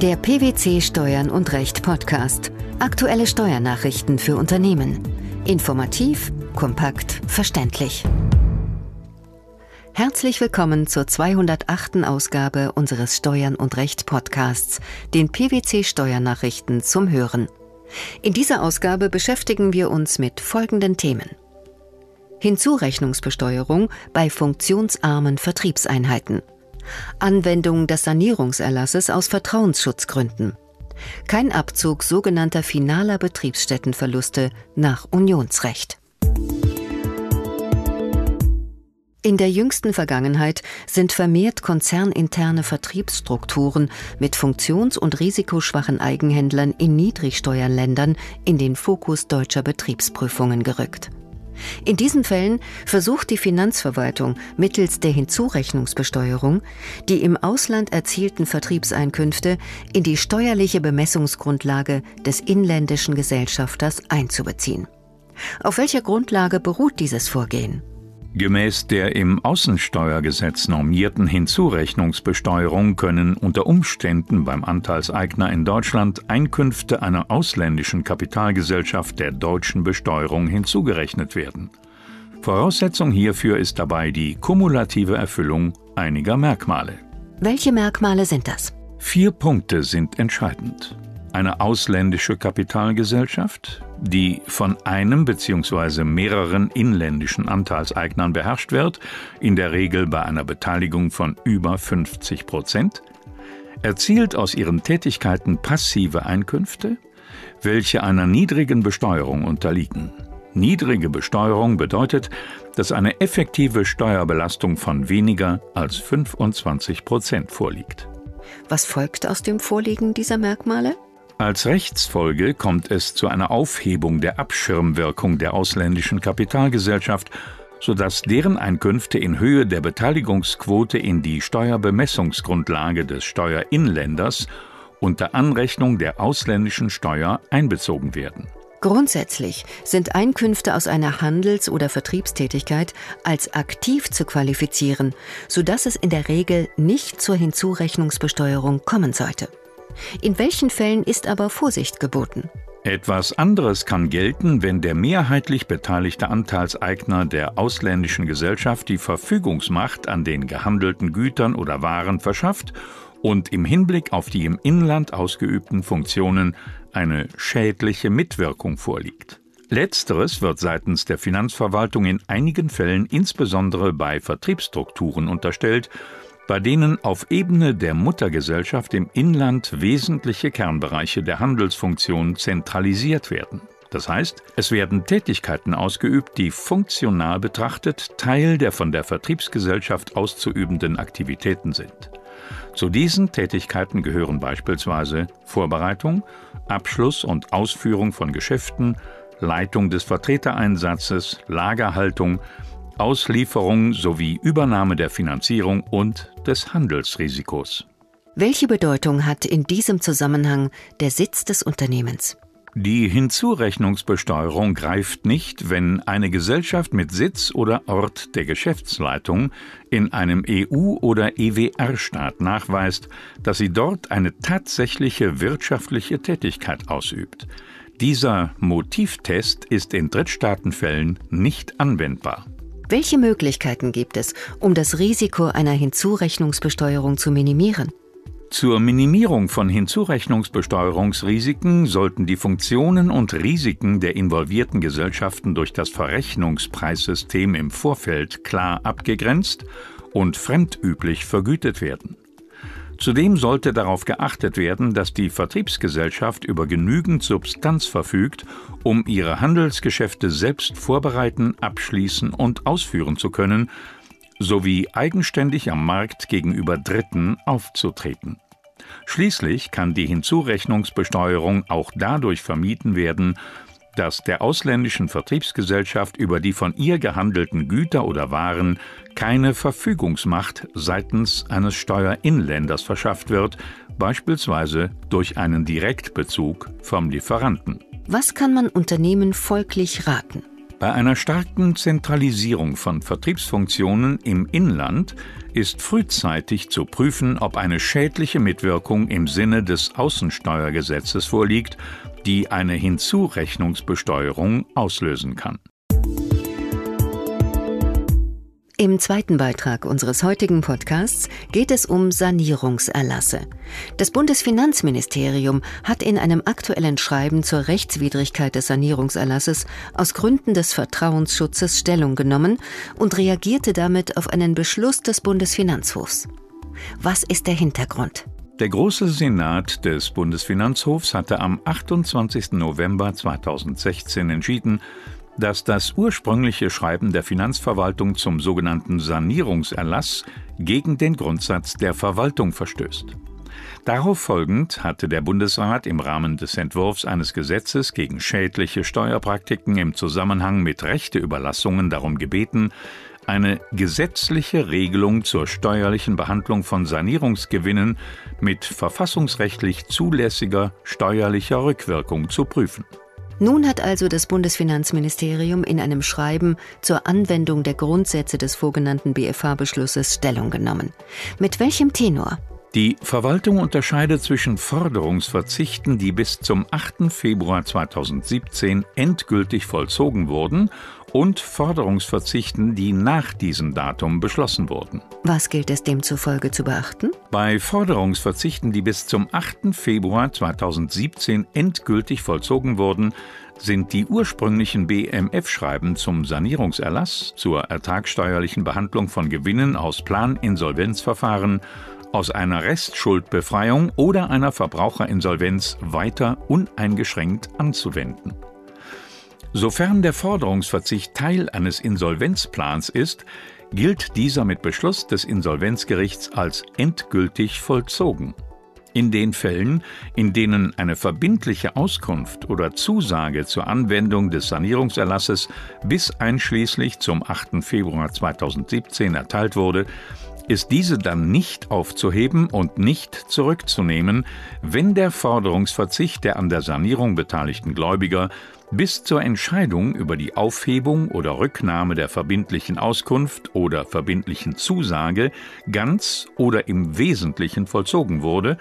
Der PwC Steuern und Recht Podcast. Aktuelle Steuernachrichten für Unternehmen. Informativ, kompakt, verständlich. Herzlich willkommen zur 208. Ausgabe unseres Steuern und Recht Podcasts, den PwC Steuernachrichten zum Hören. In dieser Ausgabe beschäftigen wir uns mit folgenden Themen. Hinzurechnungsbesteuerung bei funktionsarmen Vertriebseinheiten. Anwendung des Sanierungserlasses aus Vertrauensschutzgründen. Kein Abzug sogenannter finaler Betriebsstättenverluste nach Unionsrecht. In der jüngsten Vergangenheit sind vermehrt konzerninterne Vertriebsstrukturen mit funktions- und risikoschwachen Eigenhändlern in Niedrigsteuerländern in den Fokus deutscher Betriebsprüfungen gerückt. In diesen Fällen versucht die Finanzverwaltung mittels der Hinzurechnungsbesteuerung, die im Ausland erzielten Vertriebseinkünfte in die steuerliche Bemessungsgrundlage des inländischen Gesellschafters einzubeziehen. Auf welcher Grundlage beruht dieses Vorgehen? Gemäß der im Außensteuergesetz normierten Hinzurechnungsbesteuerung können unter Umständen beim Anteilseigner in Deutschland Einkünfte einer ausländischen Kapitalgesellschaft der deutschen Besteuerung hinzugerechnet werden. Voraussetzung hierfür ist dabei die kumulative Erfüllung einiger Merkmale. Welche Merkmale sind das? Vier Punkte sind entscheidend eine ausländische Kapitalgesellschaft, die von einem bzw. mehreren inländischen Anteilseignern beherrscht wird, in der Regel bei einer Beteiligung von über 50 Prozent, erzielt aus ihren Tätigkeiten passive Einkünfte, welche einer niedrigen Besteuerung unterliegen. Niedrige Besteuerung bedeutet, dass eine effektive Steuerbelastung von weniger als 25 Prozent vorliegt. Was folgt aus dem Vorliegen dieser Merkmale? Als Rechtsfolge kommt es zu einer Aufhebung der Abschirmwirkung der ausländischen Kapitalgesellschaft, sodass deren Einkünfte in Höhe der Beteiligungsquote in die Steuerbemessungsgrundlage des Steuerinländers unter Anrechnung der ausländischen Steuer einbezogen werden. Grundsätzlich sind Einkünfte aus einer Handels- oder Vertriebstätigkeit als aktiv zu qualifizieren, sodass es in der Regel nicht zur Hinzurechnungsbesteuerung kommen sollte. In welchen Fällen ist aber Vorsicht geboten? Etwas anderes kann gelten, wenn der mehrheitlich beteiligte Anteilseigner der ausländischen Gesellschaft die Verfügungsmacht an den gehandelten Gütern oder Waren verschafft und im Hinblick auf die im Inland ausgeübten Funktionen eine schädliche Mitwirkung vorliegt. Letzteres wird seitens der Finanzverwaltung in einigen Fällen insbesondere bei Vertriebsstrukturen unterstellt, bei denen auf Ebene der Muttergesellschaft im Inland wesentliche Kernbereiche der Handelsfunktion zentralisiert werden. Das heißt, es werden Tätigkeiten ausgeübt, die funktional betrachtet Teil der von der Vertriebsgesellschaft auszuübenden Aktivitäten sind. Zu diesen Tätigkeiten gehören beispielsweise Vorbereitung, Abschluss und Ausführung von Geschäften, Leitung des Vertretereinsatzes, Lagerhaltung, Auslieferung sowie Übernahme der Finanzierung und des Handelsrisikos. Welche Bedeutung hat in diesem Zusammenhang der Sitz des Unternehmens? Die Hinzurechnungsbesteuerung greift nicht, wenn eine Gesellschaft mit Sitz oder Ort der Geschäftsleitung in einem EU- oder EWR-Staat nachweist, dass sie dort eine tatsächliche wirtschaftliche Tätigkeit ausübt. Dieser Motivtest ist in Drittstaatenfällen nicht anwendbar. Welche Möglichkeiten gibt es, um das Risiko einer Hinzurechnungsbesteuerung zu minimieren? Zur Minimierung von Hinzurechnungsbesteuerungsrisiken sollten die Funktionen und Risiken der involvierten Gesellschaften durch das Verrechnungspreissystem im Vorfeld klar abgegrenzt und fremdüblich vergütet werden. Zudem sollte darauf geachtet werden, dass die Vertriebsgesellschaft über genügend Substanz verfügt, um ihre Handelsgeschäfte selbst vorbereiten, abschließen und ausführen zu können, sowie eigenständig am Markt gegenüber Dritten aufzutreten. Schließlich kann die Hinzurechnungsbesteuerung auch dadurch vermieden werden, dass der ausländischen Vertriebsgesellschaft über die von ihr gehandelten Güter oder Waren keine Verfügungsmacht seitens eines Steuerinländers verschafft wird, beispielsweise durch einen Direktbezug vom Lieferanten. Was kann man Unternehmen folglich raten? Bei einer starken Zentralisierung von Vertriebsfunktionen im Inland ist frühzeitig zu prüfen, ob eine schädliche Mitwirkung im Sinne des Außensteuergesetzes vorliegt, die eine Hinzurechnungsbesteuerung auslösen kann. Im zweiten Beitrag unseres heutigen Podcasts geht es um Sanierungserlasse. Das Bundesfinanzministerium hat in einem aktuellen Schreiben zur Rechtswidrigkeit des Sanierungserlasses aus Gründen des Vertrauensschutzes Stellung genommen und reagierte damit auf einen Beschluss des Bundesfinanzhofs. Was ist der Hintergrund? Der Große Senat des Bundesfinanzhofs hatte am 28. November 2016 entschieden, dass das ursprüngliche Schreiben der Finanzverwaltung zum sogenannten Sanierungserlass gegen den Grundsatz der Verwaltung verstößt. Darauf folgend hatte der Bundesrat im Rahmen des Entwurfs eines Gesetzes gegen schädliche Steuerpraktiken im Zusammenhang mit Rechteüberlassungen darum gebeten, eine gesetzliche Regelung zur steuerlichen Behandlung von Sanierungsgewinnen mit verfassungsrechtlich zulässiger steuerlicher Rückwirkung zu prüfen. Nun hat also das Bundesfinanzministerium in einem Schreiben zur Anwendung der Grundsätze des sogenannten BFH-Beschlusses Stellung genommen. Mit welchem Tenor? Die Verwaltung unterscheidet zwischen Forderungsverzichten, die bis zum 8. Februar 2017 endgültig vollzogen wurden, und Forderungsverzichten, die nach diesem Datum beschlossen wurden. Was gilt es demzufolge zu beachten? Bei Forderungsverzichten, die bis zum 8. Februar 2017 endgültig vollzogen wurden, sind die ursprünglichen BMF-Schreiben zum Sanierungserlass, zur ertragssteuerlichen Behandlung von Gewinnen aus Planinsolvenzverfahren aus einer Restschuldbefreiung oder einer Verbraucherinsolvenz weiter uneingeschränkt anzuwenden. Sofern der Forderungsverzicht Teil eines Insolvenzplans ist, gilt dieser mit Beschluss des Insolvenzgerichts als endgültig vollzogen. In den Fällen, in denen eine verbindliche Auskunft oder Zusage zur Anwendung des Sanierungserlasses bis einschließlich zum 8. Februar 2017 erteilt wurde, ist diese dann nicht aufzuheben und nicht zurückzunehmen, wenn der Forderungsverzicht der an der Sanierung beteiligten Gläubiger bis zur Entscheidung über die Aufhebung oder Rücknahme der verbindlichen Auskunft oder verbindlichen Zusage ganz oder im Wesentlichen vollzogen wurde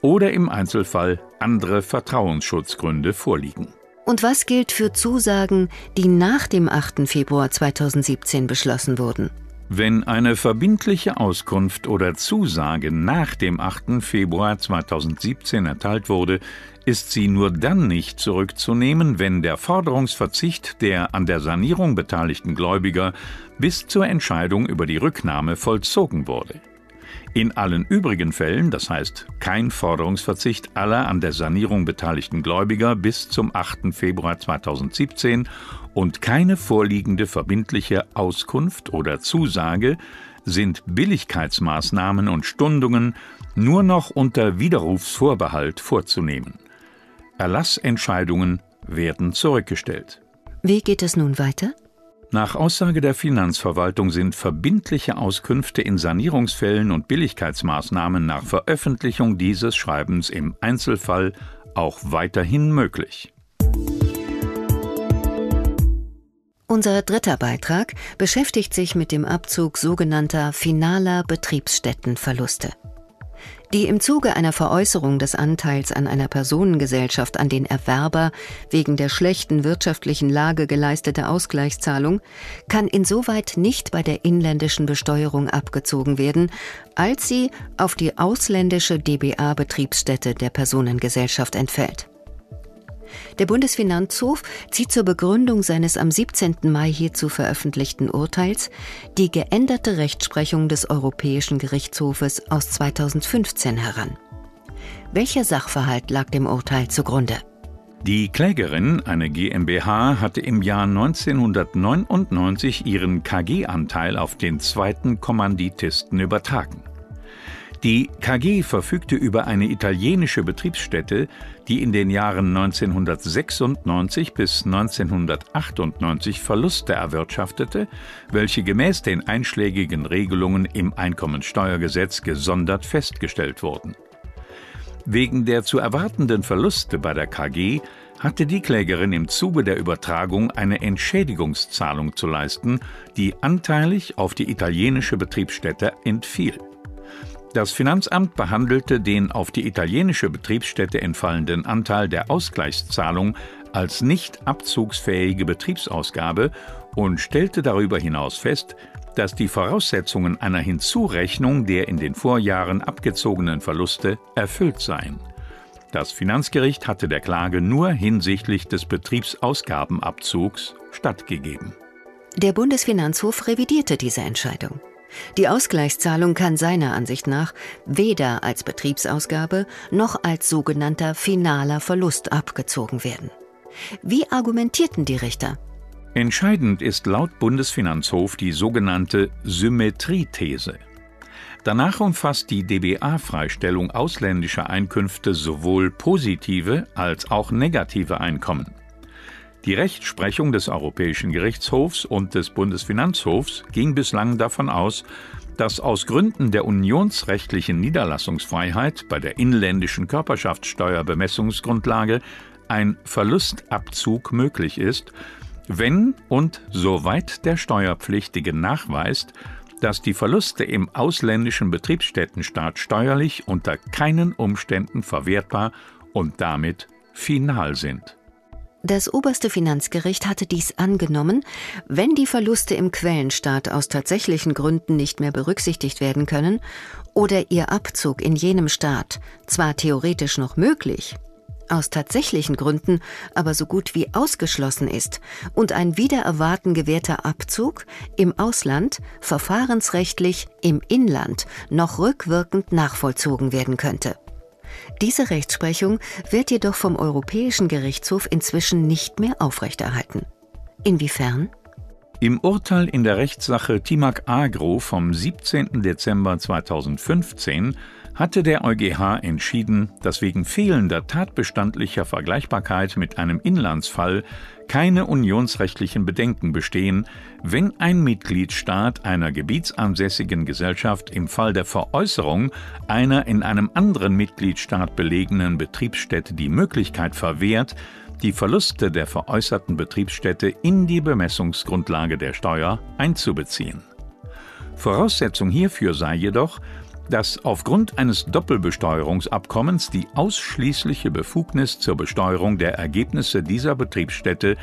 oder im Einzelfall andere Vertrauensschutzgründe vorliegen. Und was gilt für Zusagen, die nach dem 8. Februar 2017 beschlossen wurden? Wenn eine verbindliche Auskunft oder Zusage nach dem 8. Februar 2017 erteilt wurde, ist sie nur dann nicht zurückzunehmen, wenn der Forderungsverzicht der an der Sanierung beteiligten Gläubiger bis zur Entscheidung über die Rücknahme vollzogen wurde. In allen übrigen Fällen, das heißt kein Forderungsverzicht aller an der Sanierung beteiligten Gläubiger bis zum 8. Februar 2017 und keine vorliegende verbindliche Auskunft oder Zusage, sind Billigkeitsmaßnahmen und Stundungen nur noch unter Widerrufsvorbehalt vorzunehmen. Erlassentscheidungen werden zurückgestellt. Wie geht es nun weiter? Nach Aussage der Finanzverwaltung sind verbindliche Auskünfte in Sanierungsfällen und Billigkeitsmaßnahmen nach Veröffentlichung dieses Schreibens im Einzelfall auch weiterhin möglich. Unser dritter Beitrag beschäftigt sich mit dem Abzug sogenannter finaler Betriebsstättenverluste die im Zuge einer Veräußerung des Anteils an einer Personengesellschaft an den Erwerber wegen der schlechten wirtschaftlichen Lage geleistete Ausgleichszahlung kann insoweit nicht bei der inländischen Besteuerung abgezogen werden, als sie auf die ausländische DBA-Betriebsstätte der Personengesellschaft entfällt. Der Bundesfinanzhof zieht zur Begründung seines am 17. Mai hierzu veröffentlichten Urteils die geänderte Rechtsprechung des Europäischen Gerichtshofes aus 2015 heran. Welcher Sachverhalt lag dem Urteil zugrunde? Die Klägerin, eine GmbH, hatte im Jahr 1999 ihren KG-Anteil auf den zweiten Kommanditisten übertragen. Die KG verfügte über eine italienische Betriebsstätte, die in den Jahren 1996 bis 1998 Verluste erwirtschaftete, welche gemäß den einschlägigen Regelungen im Einkommensteuergesetz gesondert festgestellt wurden. Wegen der zu erwartenden Verluste bei der KG hatte die Klägerin im Zuge der Übertragung eine Entschädigungszahlung zu leisten, die anteilig auf die italienische Betriebsstätte entfiel. Das Finanzamt behandelte den auf die italienische Betriebsstätte entfallenden Anteil der Ausgleichszahlung als nicht abzugsfähige Betriebsausgabe und stellte darüber hinaus fest, dass die Voraussetzungen einer Hinzurechnung der in den Vorjahren abgezogenen Verluste erfüllt seien. Das Finanzgericht hatte der Klage nur hinsichtlich des Betriebsausgabenabzugs stattgegeben. Der Bundesfinanzhof revidierte diese Entscheidung. Die Ausgleichszahlung kann seiner Ansicht nach weder als Betriebsausgabe noch als sogenannter finaler Verlust abgezogen werden. Wie argumentierten die Richter? Entscheidend ist laut Bundesfinanzhof die sogenannte Symmetriethese. Danach umfasst die DBA-Freistellung ausländischer Einkünfte sowohl positive als auch negative Einkommen. Die Rechtsprechung des Europäischen Gerichtshofs und des Bundesfinanzhofs ging bislang davon aus, dass aus Gründen der unionsrechtlichen Niederlassungsfreiheit bei der inländischen Körperschaftssteuerbemessungsgrundlage ein Verlustabzug möglich ist, wenn und soweit der Steuerpflichtige nachweist, dass die Verluste im ausländischen Betriebsstättenstaat steuerlich unter keinen Umständen verwertbar und damit final sind. Das oberste Finanzgericht hatte dies angenommen, wenn die Verluste im Quellenstaat aus tatsächlichen Gründen nicht mehr berücksichtigt werden können oder ihr Abzug in jenem Staat zwar theoretisch noch möglich, aus tatsächlichen Gründen aber so gut wie ausgeschlossen ist und ein wider Erwarten gewährter Abzug im Ausland verfahrensrechtlich im Inland noch rückwirkend nachvollzogen werden könnte. Diese Rechtsprechung wird jedoch vom Europäischen Gerichtshof inzwischen nicht mehr aufrechterhalten. Inwiefern? Im Urteil in der Rechtssache Timac Agro vom 17. Dezember 2015 hatte der EuGH entschieden, dass wegen fehlender tatbestandlicher Vergleichbarkeit mit einem Inlandsfall keine unionsrechtlichen Bedenken bestehen, wenn ein Mitgliedstaat einer gebietsansässigen Gesellschaft im Fall der Veräußerung einer in einem anderen Mitgliedstaat belegenen Betriebsstätte die Möglichkeit verwehrt, die Verluste der veräußerten Betriebsstätte in die Bemessungsgrundlage der Steuer einzubeziehen. Voraussetzung hierfür sei jedoch, dass aufgrund eines Doppelbesteuerungsabkommens die ausschließliche Befugnis zur Besteuerung der Ergebnisse dieser Betriebsstätte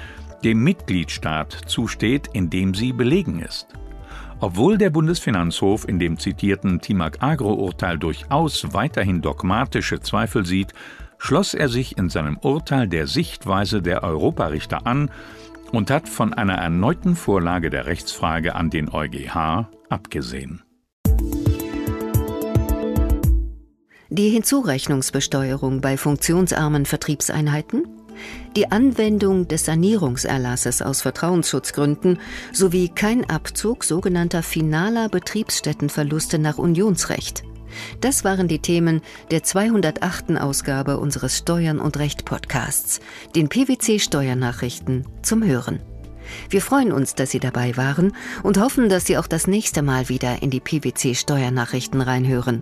dem Mitgliedstaat zusteht, in dem sie belegen ist. Obwohl der Bundesfinanzhof in dem zitierten Timac Agro-Urteil durchaus weiterhin dogmatische Zweifel sieht, schloss er sich in seinem Urteil der Sichtweise der Europarichter an und hat von einer erneuten Vorlage der Rechtsfrage an den EuGH abgesehen. Die Hinzurechnungsbesteuerung bei funktionsarmen Vertriebseinheiten, die Anwendung des Sanierungserlasses aus Vertrauensschutzgründen sowie kein Abzug sogenannter finaler Betriebsstättenverluste nach Unionsrecht. Das waren die Themen der 208. Ausgabe unseres Steuern und Recht Podcasts, den PwC Steuernachrichten zum Hören. Wir freuen uns, dass Sie dabei waren und hoffen, dass Sie auch das nächste Mal wieder in die PwC Steuernachrichten reinhören.